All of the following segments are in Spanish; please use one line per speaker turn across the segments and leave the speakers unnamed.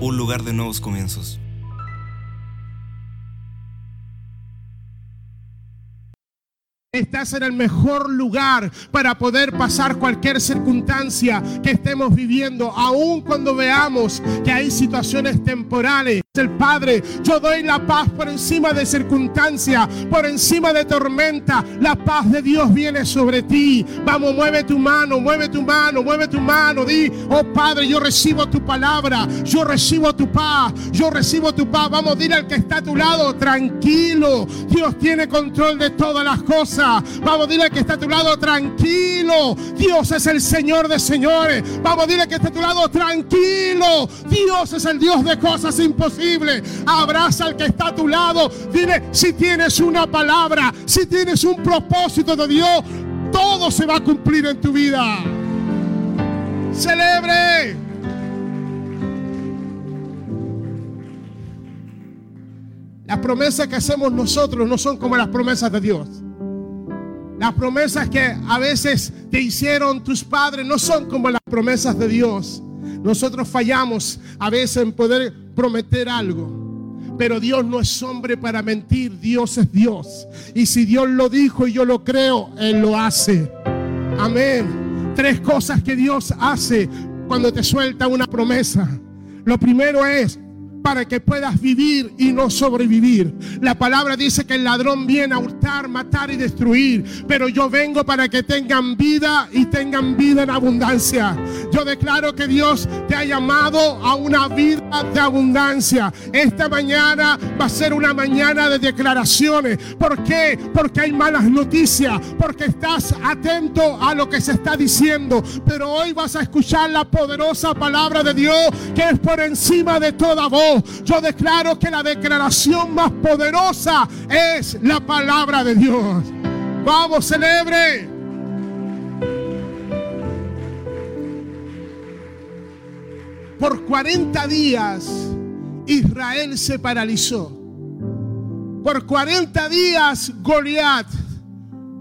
un lugar de nuevos comienzos.
Estás en el mejor lugar para poder pasar cualquier circunstancia que estemos viviendo, aun cuando veamos que hay situaciones temporales. El Padre, yo doy la paz por encima de circunstancia, por encima de tormenta. La paz de Dios viene sobre ti. Vamos, mueve tu mano, mueve tu mano, mueve tu mano. Di, oh Padre, yo recibo tu palabra, yo recibo tu paz, yo recibo tu paz. Vamos, dile al que está a tu lado, tranquilo. Dios tiene control de todas las cosas. Vamos, dile que está a tu lado, tranquilo. Dios es el Señor de señores. Vamos, dile que está a tu lado, tranquilo. Dios es el Dios de cosas imposibles. Abraza al que está a tu lado. Dile, si tienes una palabra, si tienes un propósito de Dios, todo se va a cumplir en tu vida. Celebre. Las promesas que hacemos nosotros no son como las promesas de Dios. Las promesas que a veces te hicieron tus padres no son como las promesas de Dios. Nosotros fallamos a veces en poder prometer algo. Pero Dios no es hombre para mentir, Dios es Dios. Y si Dios lo dijo y yo lo creo, Él lo hace. Amén. Tres cosas que Dios hace cuando te suelta una promesa. Lo primero es para que puedas vivir y no sobrevivir. La palabra dice que el ladrón viene a hurtar, matar y destruir, pero yo vengo para que tengan vida y tengan vida en abundancia. Yo declaro que Dios te ha llamado a una vida de abundancia. Esta mañana va a ser una mañana de declaraciones. ¿Por qué? Porque hay malas noticias, porque estás atento a lo que se está diciendo, pero hoy vas a escuchar la poderosa palabra de Dios que es por encima de toda voz. Yo declaro que la declaración más poderosa es la palabra de Dios. Vamos, celebre. Por 40 días Israel se paralizó. Por 40 días Goliat,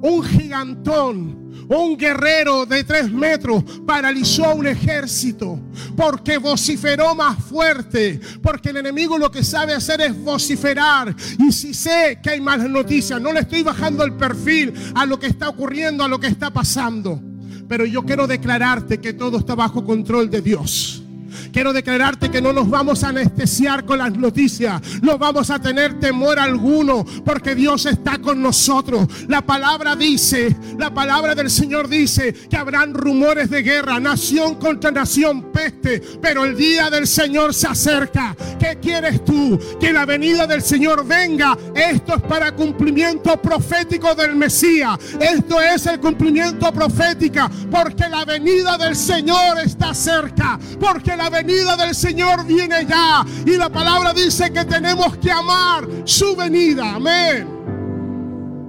un gigantón, un guerrero de tres metros paralizó un ejército porque vociferó más fuerte. Porque el enemigo lo que sabe hacer es vociferar. Y si sé que hay malas noticias, no le estoy bajando el perfil a lo que está ocurriendo, a lo que está pasando. Pero yo quiero declararte que todo está bajo control de Dios. Quiero declararte que no nos vamos a anestesiar con las noticias. No vamos a tener temor alguno porque Dios está con nosotros. La palabra dice, la palabra del Señor dice que habrán rumores de guerra, nación contra nación, peste. Pero el día del Señor se acerca. ¿Qué quieres tú? Que la venida del Señor venga. Esto es para cumplimiento profético del Mesías. Esto es el cumplimiento profético porque la venida del Señor está cerca. Porque la venida del Señor viene ya. Y la palabra dice que tenemos que amar su venida. Amén.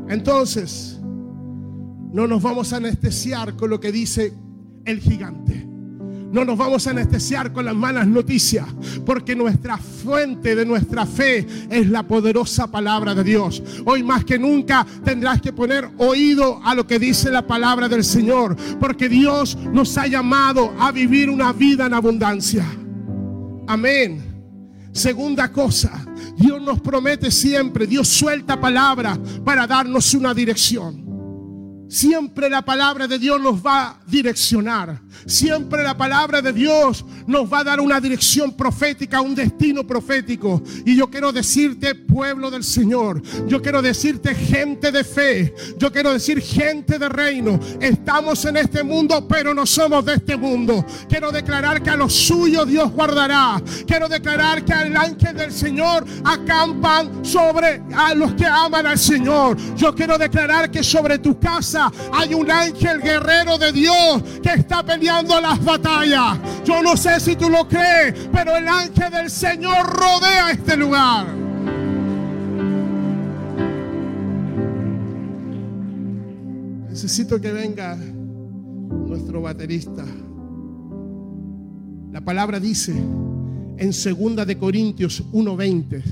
Entonces, no nos vamos a anestesiar con lo que dice el gigante. No nos vamos a anestesiar con las malas noticias, porque nuestra fuente de nuestra fe es la poderosa palabra de Dios. Hoy más que nunca tendrás que poner oído a lo que dice la palabra del Señor, porque Dios nos ha llamado a vivir una vida en abundancia. Amén. Segunda cosa, Dios nos promete siempre, Dios suelta palabra para darnos una dirección. Siempre la palabra de Dios nos va a direccionar. Siempre la palabra de Dios nos va a dar una dirección profética, un destino profético. Y yo quiero decirte, pueblo del Señor, yo quiero decirte, gente de fe, yo quiero decir, gente de reino, estamos en este mundo, pero no somos de este mundo. Quiero declarar que a los suyos Dios guardará. Quiero declarar que al ángel del Señor acampan sobre a los que aman al Señor. Yo quiero declarar que sobre tu casa hay un ángel guerrero de Dios que está peleando las batallas. Yo no sé si tú lo crees, pero el ángel del Señor rodea este lugar. Necesito que venga nuestro baterista. La palabra dice en 2 de Corintios 1:20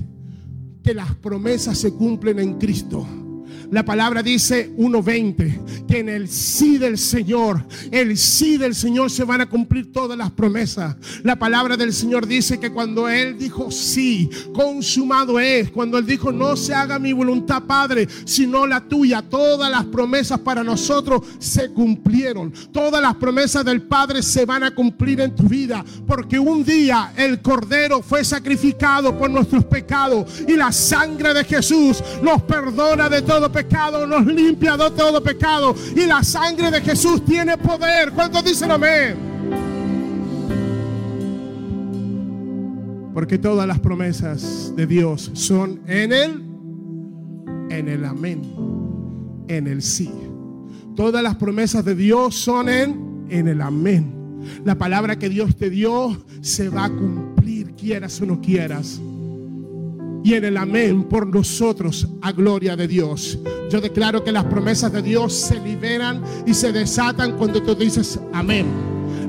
que las promesas se cumplen en Cristo. La palabra dice 1.20, que en el sí del Señor, el sí del Señor se van a cumplir todas las promesas. La palabra del Señor dice que cuando Él dijo sí, consumado es, cuando Él dijo no se haga mi voluntad, Padre, sino la tuya, todas las promesas para nosotros se cumplieron. Todas las promesas del Padre se van a cumplir en tu vida, porque un día el Cordero fue sacrificado por nuestros pecados y la sangre de Jesús nos perdona de todo pecado, nos limpia de todo pecado. Y la sangre de Jesús tiene poder. ¿Cuántos dicen amén? Porque todas las promesas de Dios son en Él, en el amén, en el sí. Todas las promesas de Dios son en, en el amén. La palabra que Dios te dio se va a cumplir, quieras o no quieras y en el amén por nosotros a gloria de Dios. Yo declaro que las promesas de Dios se liberan y se desatan cuando tú dices amén.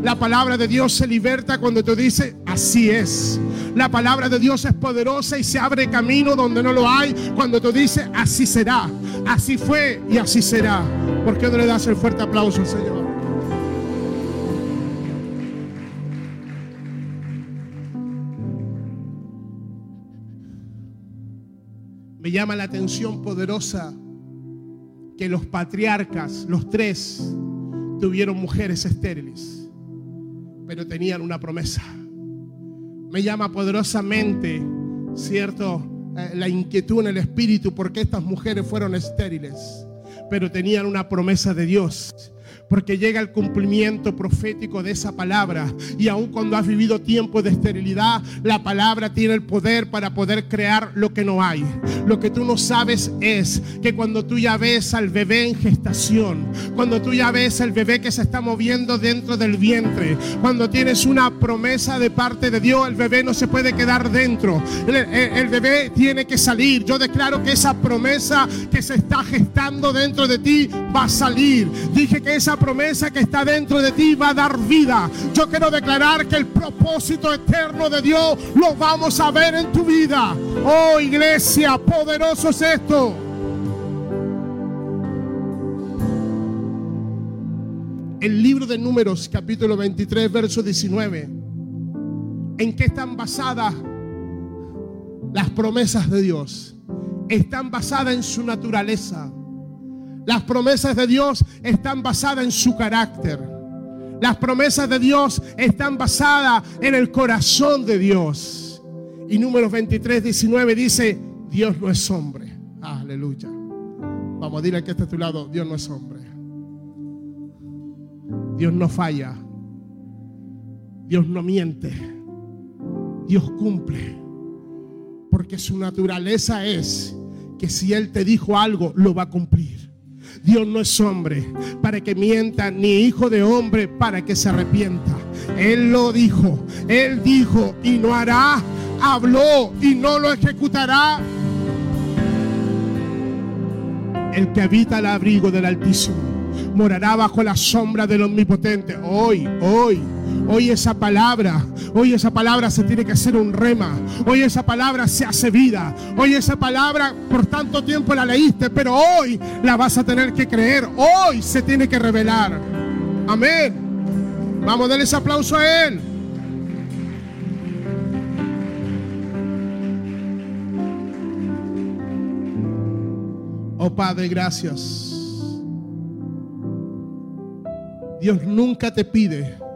La palabra de Dios se liberta cuando tú dices así es. La palabra de Dios es poderosa y se abre camino donde no lo hay cuando tú dices así será. Así fue y así será. ¿Por qué no le das el fuerte aplauso al Señor? Me llama la atención poderosa que los patriarcas, los tres, tuvieron mujeres estériles, pero tenían una promesa. Me llama poderosamente, ¿cierto? Eh, la inquietud en el espíritu porque estas mujeres fueron estériles, pero tenían una promesa de Dios porque llega el cumplimiento profético de esa palabra. Y aun cuando has vivido tiempo de esterilidad, la palabra tiene el poder para poder crear lo que no hay. Lo que tú no sabes es que cuando tú ya ves al bebé en gestación, cuando tú ya ves al bebé que se está moviendo dentro del vientre, cuando tienes una promesa de parte de Dios, el bebé no se puede quedar dentro. El, el bebé tiene que salir. Yo declaro que esa promesa que se está gestando dentro de ti va a salir. Dije que esa promesa que está dentro de ti va a dar vida. Yo quiero declarar que el propósito eterno de Dios lo vamos a ver en tu vida. Oh iglesia, poderoso es esto. El libro de números, capítulo 23, verso 19. ¿En qué están basadas las promesas de Dios? Están basadas en su naturaleza. Las promesas de Dios están basadas en su carácter. Las promesas de Dios están basadas en el corazón de Dios. Y números 23, 19 dice, Dios no es hombre. Aleluya. Vamos a decirle que está a tu lado, Dios no es hombre. Dios no falla. Dios no miente. Dios cumple. Porque su naturaleza es que si Él te dijo algo, lo va a cumplir. Dios no es hombre para que mienta, ni hijo de hombre para que se arrepienta. Él lo dijo, Él dijo y no hará, habló y no lo ejecutará. El que habita al abrigo del Altísimo morará bajo la sombra del Omnipotente. Hoy, hoy Hoy esa palabra, hoy esa palabra se tiene que hacer un rema. Hoy esa palabra se hace vida. Hoy esa palabra por tanto tiempo la leíste, pero hoy la vas a tener que creer. Hoy se tiene que revelar. Amén. Vamos a darle ese aplauso a Él. Oh Padre, gracias. Dios nunca te pide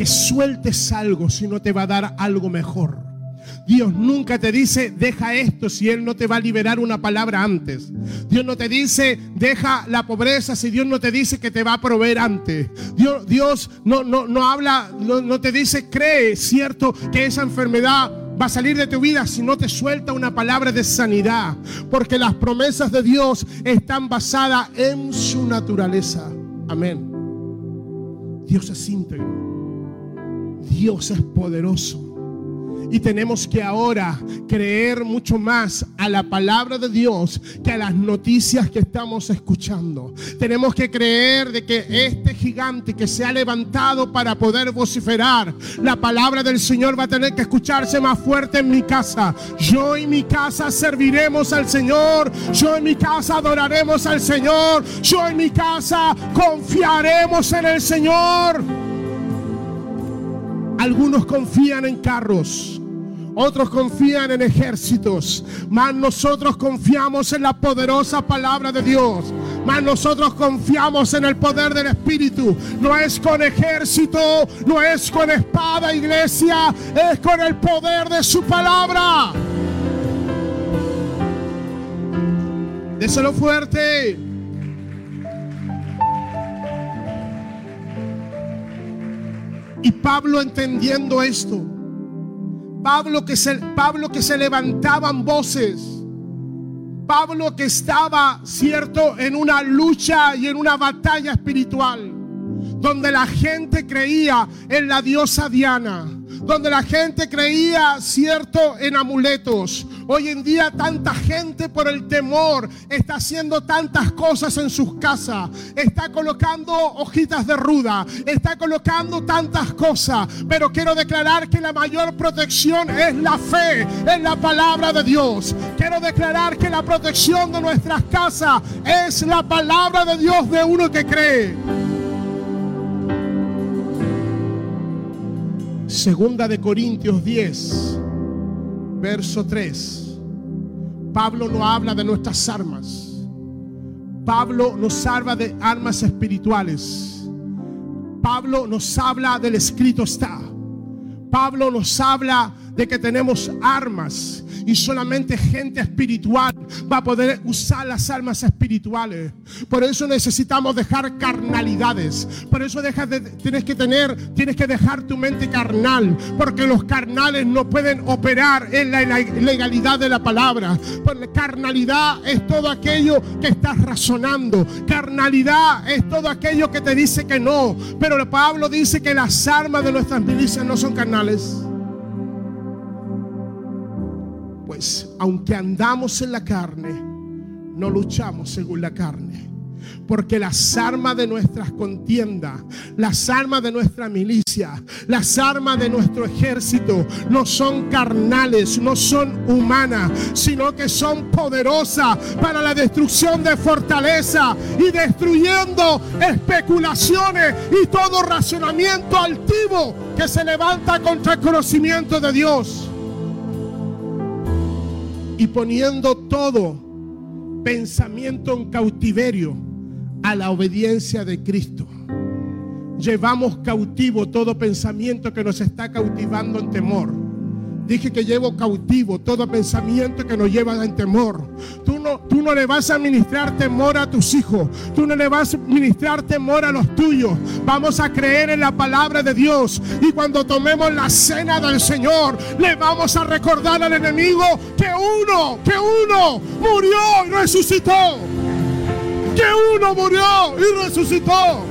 que sueltes algo si no te va a dar algo mejor. Dios nunca te dice, deja esto si Él no te va a liberar una palabra antes. Dios no te dice, deja la pobreza si Dios no te dice que te va a proveer antes. Dios, Dios no, no, no habla, no, no te dice, cree, cierto, que esa enfermedad va a salir de tu vida si no te suelta una palabra de sanidad. Porque las promesas de Dios están basadas en su naturaleza. Amén. Dios es íntegro. Dios es poderoso. Y tenemos que ahora creer mucho más a la palabra de Dios que a las noticias que estamos escuchando. Tenemos que creer de que este gigante que se ha levantado para poder vociferar, la palabra del Señor va a tener que escucharse más fuerte en mi casa. Yo y mi casa serviremos al Señor. Yo en mi casa adoraremos al Señor. Yo en mi casa confiaremos en el Señor. Algunos confían en carros, otros confían en ejércitos, mas nosotros confiamos en la poderosa palabra de Dios. Mas nosotros confiamos en el poder del Espíritu. No es con ejército, no es con espada, iglesia, es con el poder de su palabra. Déselo fuerte. Y Pablo entendiendo esto, Pablo que se, Pablo que se levantaban voces, Pablo que estaba, cierto, en una lucha y en una batalla espiritual, donde la gente creía en la diosa Diana, donde la gente creía, cierto, en amuletos. Hoy en día tanta gente por el temor está haciendo tantas cosas en sus casas, está colocando hojitas de ruda, está colocando tantas cosas, pero quiero declarar que la mayor protección es la fe en la palabra de Dios. Quiero declarar que la protección de nuestras casas es la palabra de Dios de uno que cree. Segunda de Corintios 10, verso 3. Pablo no habla de nuestras armas. Pablo nos habla de armas espirituales. Pablo nos habla del escrito está. Pablo nos habla de que tenemos armas y solamente gente espiritual va a poder usar las armas espirituales. Por eso necesitamos dejar carnalidades. Por eso dejas de, tienes que tener, tienes que dejar tu mente carnal, porque los carnales no pueden operar en la legalidad de la palabra. Porque carnalidad es todo aquello que estás razonando. Carnalidad es todo aquello que te dice que no. Pero Pablo dice que las armas de nuestras milicias no son carnales. Pues aunque andamos en la carne, no luchamos según la carne. Porque las armas de nuestras contiendas, las armas de nuestra milicia, las armas de nuestro ejército no son carnales, no son humanas, sino que son poderosas para la destrucción de fortaleza y destruyendo especulaciones y todo racionamiento altivo que se levanta contra el conocimiento de Dios y poniendo todo pensamiento en cautiverio a la obediencia de Cristo. Llevamos cautivo todo pensamiento que nos está cautivando en temor. Dije que llevo cautivo todo pensamiento que nos lleva en temor. Tú no, tú no le vas a ministrar temor a tus hijos. Tú no le vas a ministrar temor a los tuyos. Vamos a creer en la palabra de Dios. Y cuando tomemos la cena del Señor, le vamos a recordar al enemigo que uno, que uno murió y resucitó. Que uno murió y resucitó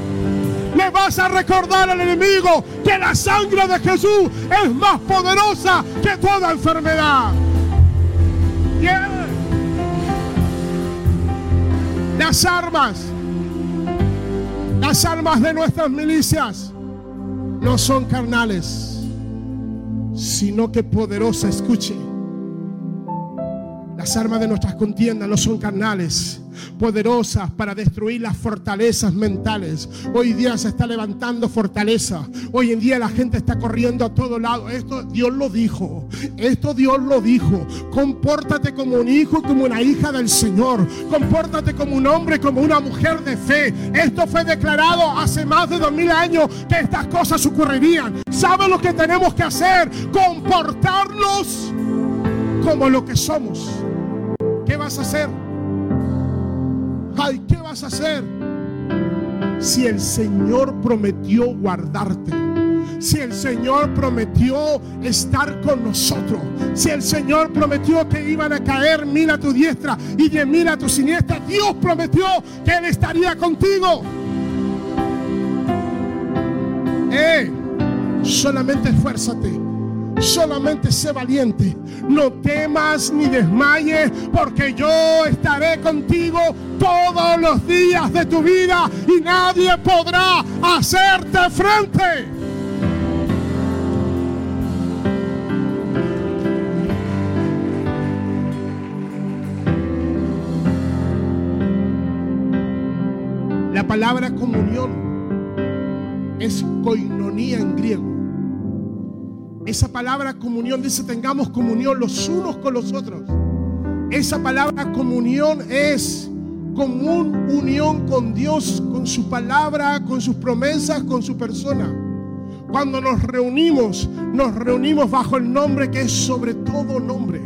le vas a recordar al enemigo que la sangre de Jesús es más poderosa que toda enfermedad. Las armas, las armas de nuestras milicias no son carnales, sino que poderosa, escuche. Las armas de nuestras contiendas no son carnales, poderosas para destruir las fortalezas mentales. Hoy día se está levantando fortaleza. Hoy en día la gente está corriendo a todo lado. Esto Dios lo dijo. Esto Dios lo dijo. Compórtate como un hijo, como una hija del Señor. Compórtate como un hombre, como una mujer de fe. Esto fue declarado hace más de dos mil años que estas cosas ocurrirían. ¿Sabe lo que tenemos que hacer? Comportarnos como lo que somos. ¿Qué vas a hacer? Ay, ¿qué vas a hacer? Si el Señor prometió guardarte. Si el Señor prometió estar con nosotros. Si el Señor prometió que iban a caer mil a tu diestra y diez mil a tu siniestra. Dios prometió que Él estaría contigo. Eh, solamente esfuérzate Solamente sé valiente. No temas ni desmayes, porque yo estaré contigo todos los días de tu vida y nadie podrá hacerte frente. La palabra comunión es koinonía en griego. Esa palabra comunión dice tengamos comunión los unos con los otros. Esa palabra comunión es común unión con Dios, con su palabra, con sus promesas, con su persona. Cuando nos reunimos, nos reunimos bajo el nombre que es sobre todo nombre.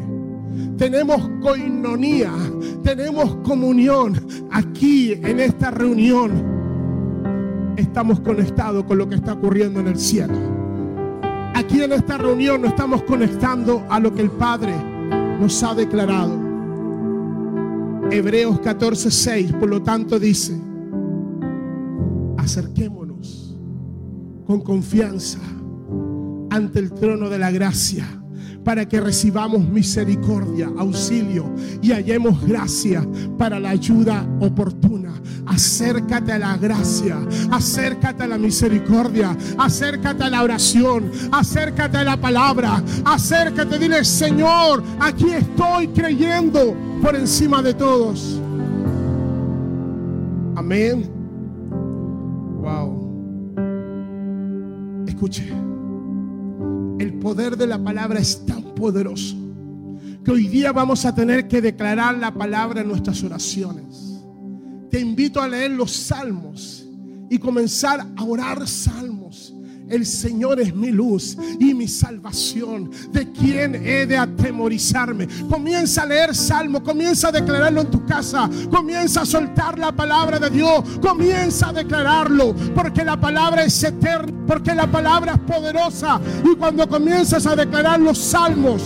Tenemos coinonía, tenemos comunión aquí en esta reunión. Estamos conectados con lo que está ocurriendo en el cielo. Aquí en esta reunión nos estamos conectando a lo que el Padre nos ha declarado. Hebreos 14:6, por lo tanto dice, acerquémonos con confianza ante el trono de la gracia para que recibamos misericordia, auxilio y hallemos gracia para la ayuda oportuna. Acércate a la gracia, acércate a la misericordia, acércate a la oración, acércate a la palabra, acércate, dile Señor, aquí estoy creyendo por encima de todos. Amén. Wow. Escuche. Poder de la palabra es tan poderoso que hoy día vamos a tener que declarar la palabra en nuestras oraciones. Te invito a leer los salmos y comenzar a orar salmos. El Señor es mi luz y mi salvación. ¿De quién he de atemorizarme? Comienza a leer salmo, comienza a declararlo en tu casa, comienza a soltar la palabra de Dios, comienza a declararlo, porque la palabra es eterna, porque la palabra es poderosa. Y cuando comienzas a declarar los salmos,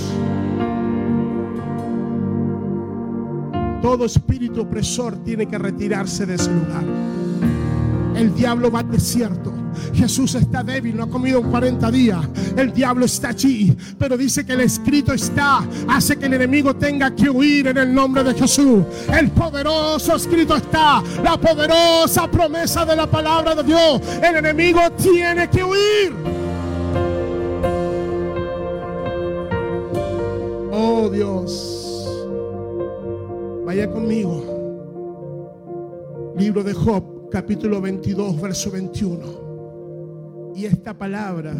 todo espíritu opresor tiene que retirarse de ese lugar. El diablo va al desierto. Jesús está débil, no ha comido en 40 días. El diablo está allí, pero dice que el escrito está, hace que el enemigo tenga que huir en el nombre de Jesús. El poderoso escrito está, la poderosa promesa de la palabra de Dios. El enemigo tiene que huir. Oh Dios, vaya conmigo. Libro de Job, capítulo 22, verso 21. Y esta palabra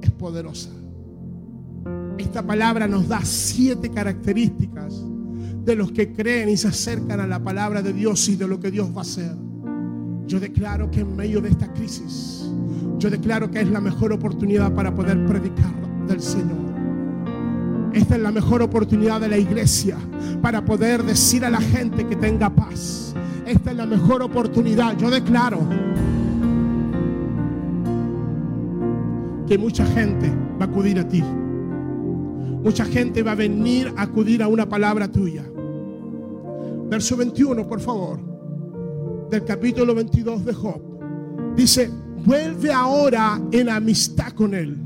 es poderosa. Esta palabra nos da siete características de los que creen y se acercan a la palabra de Dios y de lo que Dios va a hacer. Yo declaro que en medio de esta crisis, yo declaro que es la mejor oportunidad para poder predicar del Señor. Esta es la mejor oportunidad de la iglesia para poder decir a la gente que tenga paz. Esta es la mejor oportunidad. Yo declaro que mucha gente va a acudir a ti. Mucha gente va a venir a acudir a una palabra tuya. Verso 21, por favor, del capítulo 22 de Job. Dice, vuelve ahora en amistad con Él.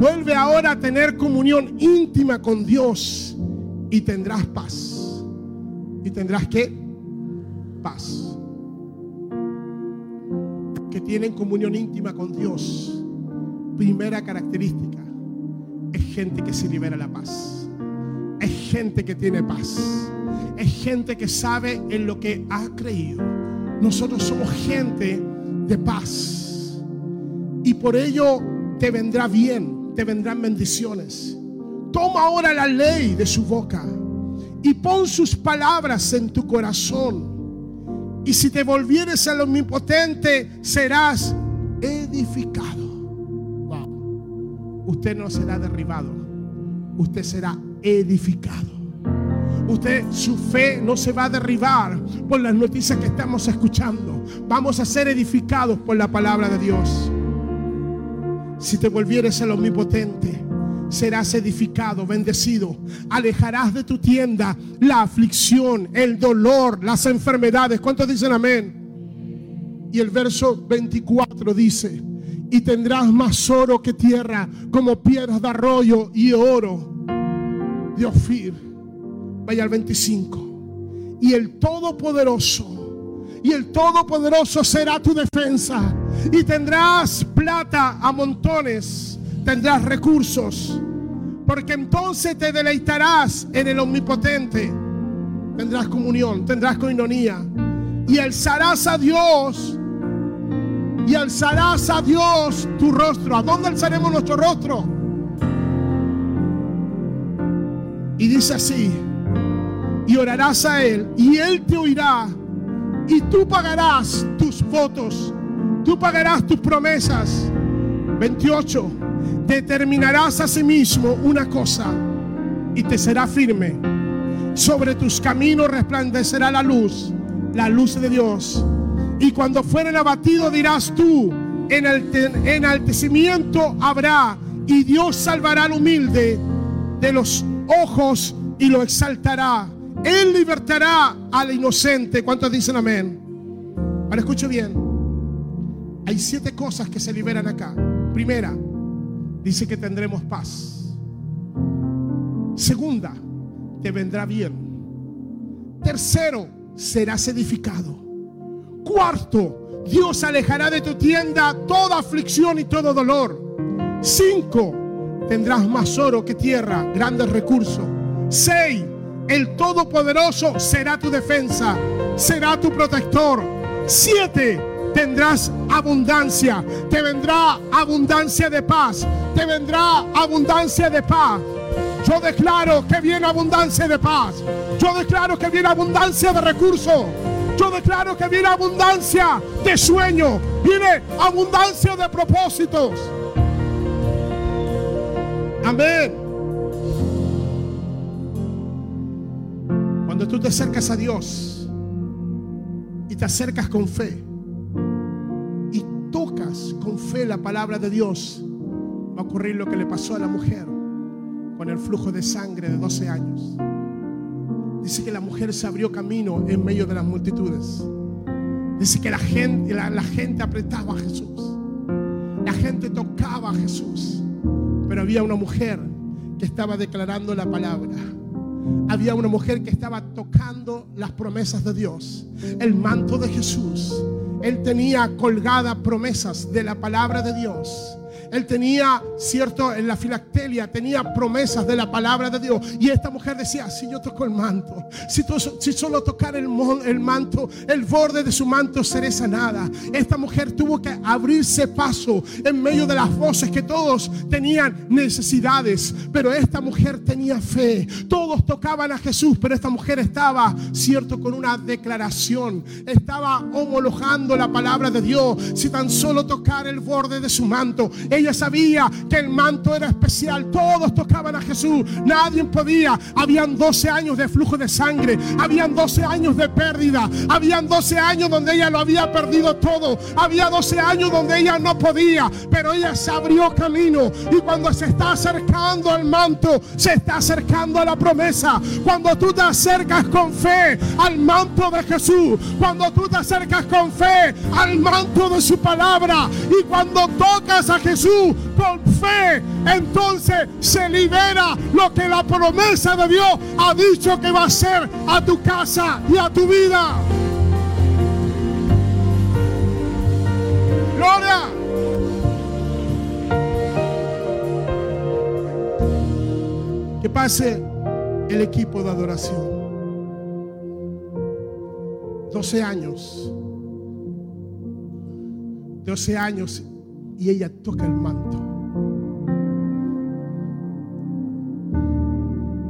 Vuelve ahora a tener comunión íntima con Dios y tendrás paz. ¿Y tendrás qué? Paz. Que tienen comunión íntima con Dios primera característica es gente que se libera la paz. Es gente que tiene paz. Es gente que sabe en lo que ha creído. Nosotros somos gente de paz. Y por ello te vendrá bien, te vendrán bendiciones. Toma ahora la ley de su boca y pon sus palabras en tu corazón. Y si te volvieres al omnipotente, serás edificado usted no será derribado, usted será edificado. Usted, su fe no se va a derribar por las noticias que estamos escuchando. Vamos a ser edificados por la palabra de Dios. Si te volvieres al omnipotente, serás edificado, bendecido. Alejarás de tu tienda la aflicción, el dolor, las enfermedades. ¿Cuántos dicen amén? Y el verso 24 dice, y tendrás más oro que tierra, como piedras de arroyo y oro de Ofir. Vaya al 25. Y el Todopoderoso, y el Todopoderoso será tu defensa. Y tendrás plata a montones, tendrás recursos, porque entonces te deleitarás en el Omnipotente. Tendrás comunión, tendrás coinonía. Y alzarás a Dios y alzarás a Dios tu rostro. ¿A dónde alzaremos nuestro rostro? Y dice así, y orarás a Él, y Él te oirá, y tú pagarás tus votos, tú pagarás tus promesas. 28, determinarás a sí mismo una cosa, y te será firme. Sobre tus caminos resplandecerá la luz, la luz de Dios y cuando fueren abatidos dirás tú, en enaltecimiento habrá y Dios salvará al humilde de los ojos y lo exaltará. Él libertará al inocente. ¿Cuántos dicen amén? Ahora escuche bien. Hay siete cosas que se liberan acá. Primera, dice que tendremos paz. Segunda, te vendrá bien. Tercero, serás edificado. Cuarto, Dios alejará de tu tienda toda aflicción y todo dolor. Cinco, tendrás más oro que tierra, grandes recursos. Seis, el Todopoderoso será tu defensa, será tu protector. Siete, tendrás abundancia, te vendrá abundancia de paz, te vendrá abundancia de paz. Yo declaro que viene abundancia de paz. Yo declaro que viene abundancia de recursos. Yo declaro que viene abundancia de sueño, viene abundancia de propósitos. Amén. Cuando tú te acercas a Dios y te acercas con fe y tocas con fe la palabra de Dios, va a ocurrir lo que le pasó a la mujer con el flujo de sangre de 12 años. Dice que la mujer se abrió camino en medio de las multitudes. Dice que la gente, la, gente apretaba a Jesús. La gente tocaba a Jesús. Pero había una mujer que estaba declarando la palabra. Había una mujer que estaba tocando las promesas de Dios. El manto de Jesús. Él tenía colgadas promesas de la palabra de Dios. Él tenía, cierto, en la filactelia tenía promesas de la palabra de Dios. Y esta mujer decía, si yo toco el manto, si, solo tocar el, manto, el borde de su manto seré sanada. Esta mujer tuvo que abrirse paso en medio de las voces que todos tenían necesidades. Pero esta mujer tenía fe. Todos tocaban a Jesús, pero esta mujer estaba, cierto, con una declaración. Estaba homologando la palabra de Dios. Si tan solo tocar el borde de su manto, sabía que el manto era especial. Todos tocaban a Jesús. Nadie podía. Habían 12 años de flujo de sangre. Habían 12 años de pérdida. Habían 12 años donde ella lo había perdido todo. Había 12 años donde ella no podía. Pero ella se abrió camino. Y cuando se está acercando al manto, se está acercando a la promesa. Cuando tú te acercas con fe al manto de Jesús. Cuando tú te acercas con fe al manto de su palabra. Y cuando tocas a Jesús por fe, entonces se libera lo que la promesa de Dios ha dicho que va a ser a tu casa y a tu vida. Gloria. Que pase el equipo de adoración. 12 años. 12 años y ella toca el manto.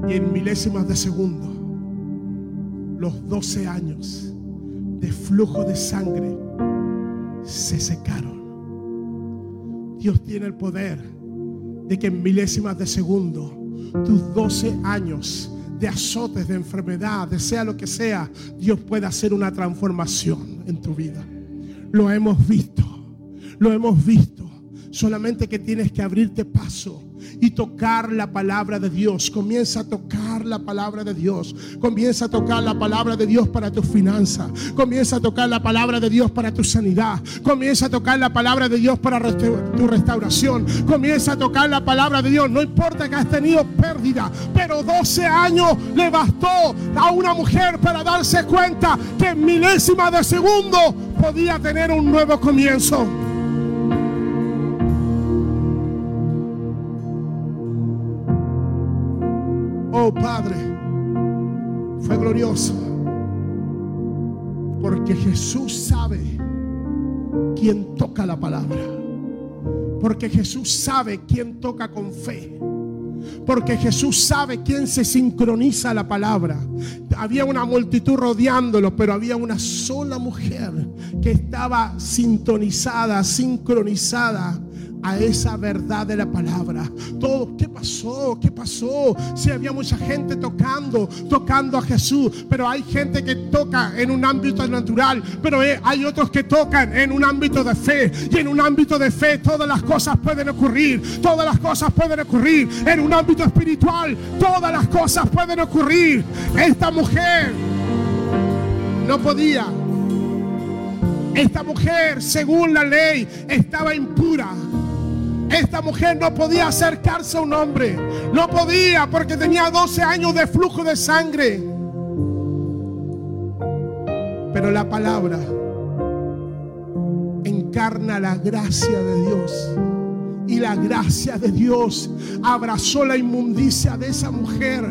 Y en milésimas de segundo, los 12 años de flujo de sangre se secaron. Dios tiene el poder de que en milésimas de segundo, tus 12 años de azotes, de enfermedad, de sea lo que sea, Dios puede hacer una transformación en tu vida. Lo hemos visto, lo hemos visto. Solamente que tienes que abrirte paso y tocar la palabra de Dios. Comienza a tocar la palabra de Dios. Comienza a tocar la palabra de Dios para tu finanza. Comienza a tocar la palabra de Dios para tu sanidad. Comienza a tocar la palabra de Dios para tu restauración. Comienza a tocar la palabra de Dios. No importa que has tenido pérdida, pero 12 años le bastó a una mujer para darse cuenta que en milésima de segundo podía tener un nuevo comienzo. Padre, fue glorioso. Porque Jesús sabe quién toca la palabra. Porque Jesús sabe quién toca con fe. Porque Jesús sabe quién se sincroniza la palabra. Había una multitud rodeándolo, pero había una sola mujer que estaba sintonizada, sincronizada a esa verdad de la palabra. Todo, ¿qué pasó? ¿Qué pasó? Si había mucha gente tocando, tocando a Jesús, pero hay gente que toca en un ámbito natural, pero eh, hay otros que tocan en un ámbito de fe. Y en un ámbito de fe todas las cosas pueden ocurrir, todas las cosas pueden ocurrir. En un ámbito espiritual todas las cosas pueden ocurrir. Esta mujer no podía. Esta mujer, según la ley, estaba impura. Esta mujer no podía acercarse a un hombre. No podía porque tenía 12 años de flujo de sangre. Pero la palabra encarna la gracia de Dios. Y la gracia de Dios abrazó la inmundicia de esa mujer.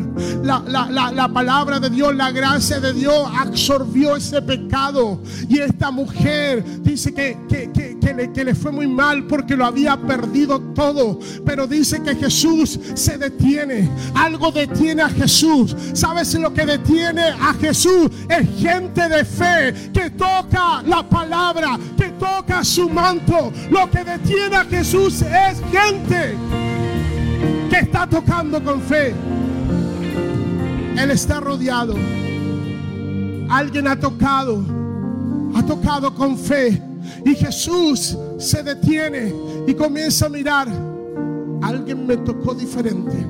La, la- la- la palabra de Dios, la gracia de Dios absorbió ese pecado. Y esta mujer dice que, que- que- que le, que le fue muy mal porque lo había perdido todo. Pero dice que Jesús se detiene. Algo detiene a Jesús. ¿Sabes lo que detiene a Jesús? Es gente de fe que toca la palabra, que toca su manto. Lo que detiene a Jesús es gente que está tocando con fe. Él está rodeado. Alguien ha tocado, ha tocado con fe. Y Jesús se detiene y comienza a mirar. Alguien me tocó diferente.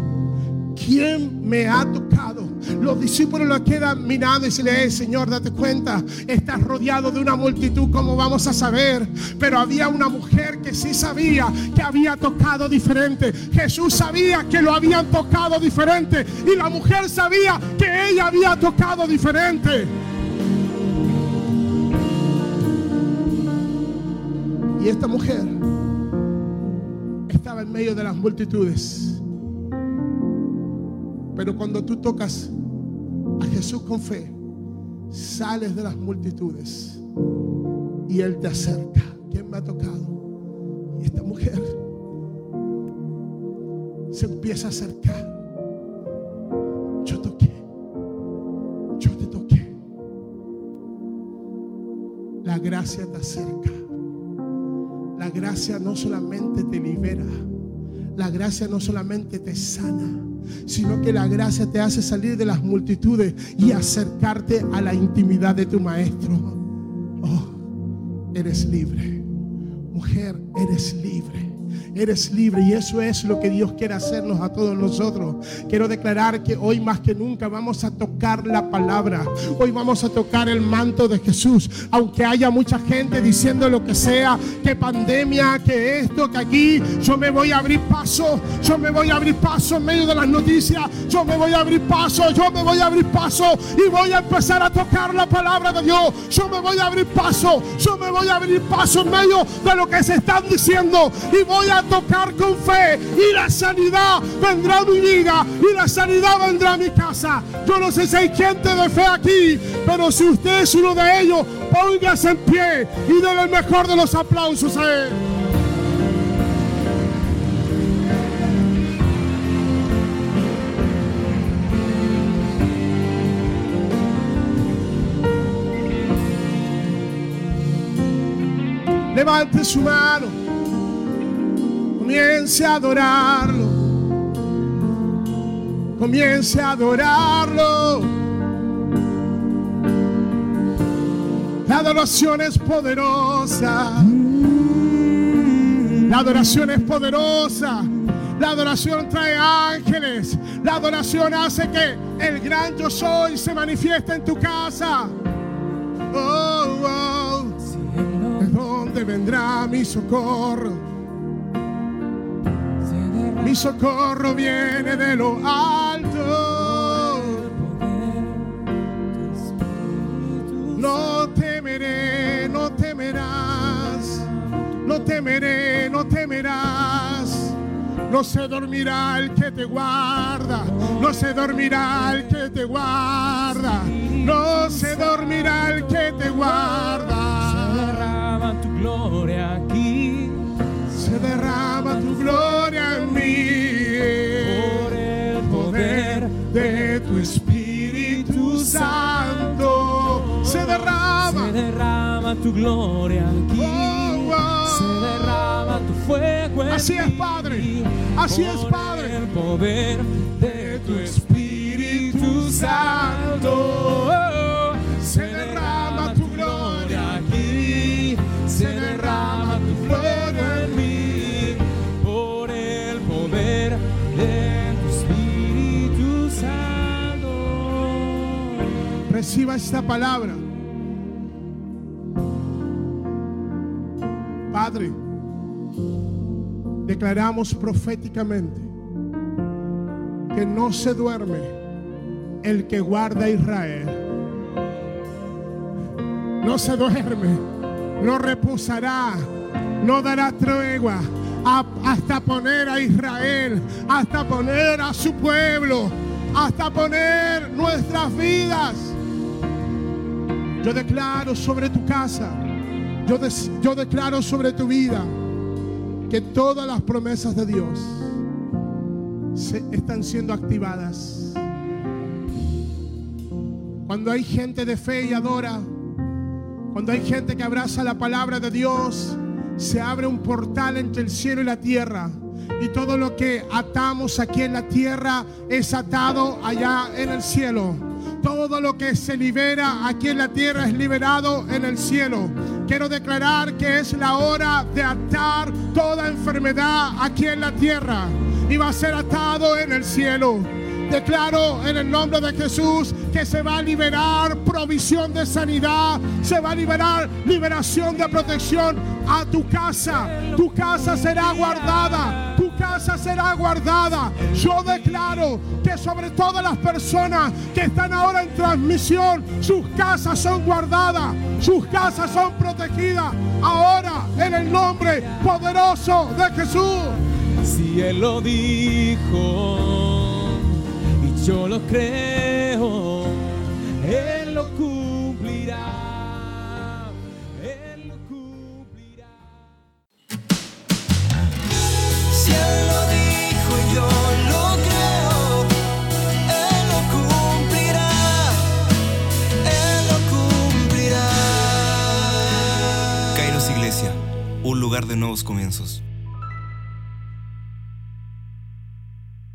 ¿Quién me ha tocado? Los discípulos lo quedan mirando y dicen, "Eh, Señor, date cuenta, estás rodeado de una multitud, ¿cómo vamos a saber? Pero había una mujer que sí sabía que había tocado diferente. Jesús sabía que lo habían tocado diferente y la mujer sabía que ella había tocado diferente. Y esta mujer estaba en medio de las multitudes. Pero cuando tú tocas a Jesús con fe, sales de las multitudes y Él te acerca. ¿Quién me ha tocado? Y esta mujer se empieza a acercar. Yo toqué. Yo te toqué. La gracia te acerca. Gracia no solamente te libera, la gracia no solamente te sana, sino que la gracia te hace salir de las multitudes y acercarte a la intimidad de tu maestro. Oh, eres libre. Mujer, eres libre. Eres libre y eso es lo que Dios quiere hacernos a todos nosotros. Quiero declarar que hoy más que nunca vamos a tocar la palabra. Hoy vamos a tocar el manto de Jesús. Aunque haya mucha gente diciendo lo que sea, que pandemia, que esto, que aquí, yo me voy a abrir paso. Yo me voy a abrir paso en medio de las noticias. Yo me voy a abrir paso. Yo me voy a abrir paso y voy a empezar a tocar la palabra de Dios. Yo me voy a abrir paso. Yo me voy a abrir paso en medio de lo que se están diciendo y voy a tocar con fe y la sanidad vendrá a mi vida y la sanidad vendrá a mi casa. Yo no sé si hay gente de fe aquí, pero si usted es uno de ellos, póngase en pie y denle el mejor de los aplausos a él. Levante su mano. Comience a adorarlo. Comience a adorarlo. La adoración es poderosa. La adoración es poderosa. La adoración trae ángeles. La adoración hace que el gran yo soy se manifieste en tu casa. Oh, oh. ¿De dónde vendrá mi socorro? Mi socorro viene de lo alto. No temeré, no temerás. No temeré, no temerás. No se dormirá el que te guarda. No se dormirá el que te guarda. No se dormirá el que te guarda.
tu gloria aquí
derrama tu gloria en mí.
por el poder
de tu Espíritu Santo. Se derrama.
Se derrama tu gloria aquí.
Oh, oh.
Se derrama tu fuego en
Así es. Padre. Así es,
Por
Padre.
El poder de tu
Espíritu Santo.
Se derrama
Reciba esta palabra. Padre, declaramos proféticamente que no se duerme el que guarda a Israel. No se duerme, no reposará, no dará tregua hasta poner a Israel, hasta poner a su pueblo, hasta poner nuestras vidas. Yo declaro sobre tu casa, yo, yo declaro sobre tu vida que todas las promesas de Dios se están siendo activadas. Cuando hay gente de fe y adora, cuando hay gente que abraza la palabra de Dios, se abre un portal entre el cielo y la tierra. Y todo lo que atamos aquí en la tierra es atado allá en el cielo. Todo lo que se libera aquí en la tierra es liberado en el cielo. Quiero declarar que es la hora de atar toda enfermedad aquí en la tierra. Y va a ser atado en el cielo. Declaro en el nombre de Jesús que se va a liberar provisión de sanidad, se va a liberar liberación de protección a tu casa. Tu casa será guardada, casa será guardada. Yo declaro que sobre todas las personas que están ahora en transmisión, sus casas son guardadas, sus casas son protegidas. Ahora en el nombre poderoso de Jesús.
Si Él lo dijo y yo lo creo, Él
lugar de nuevos comienzos.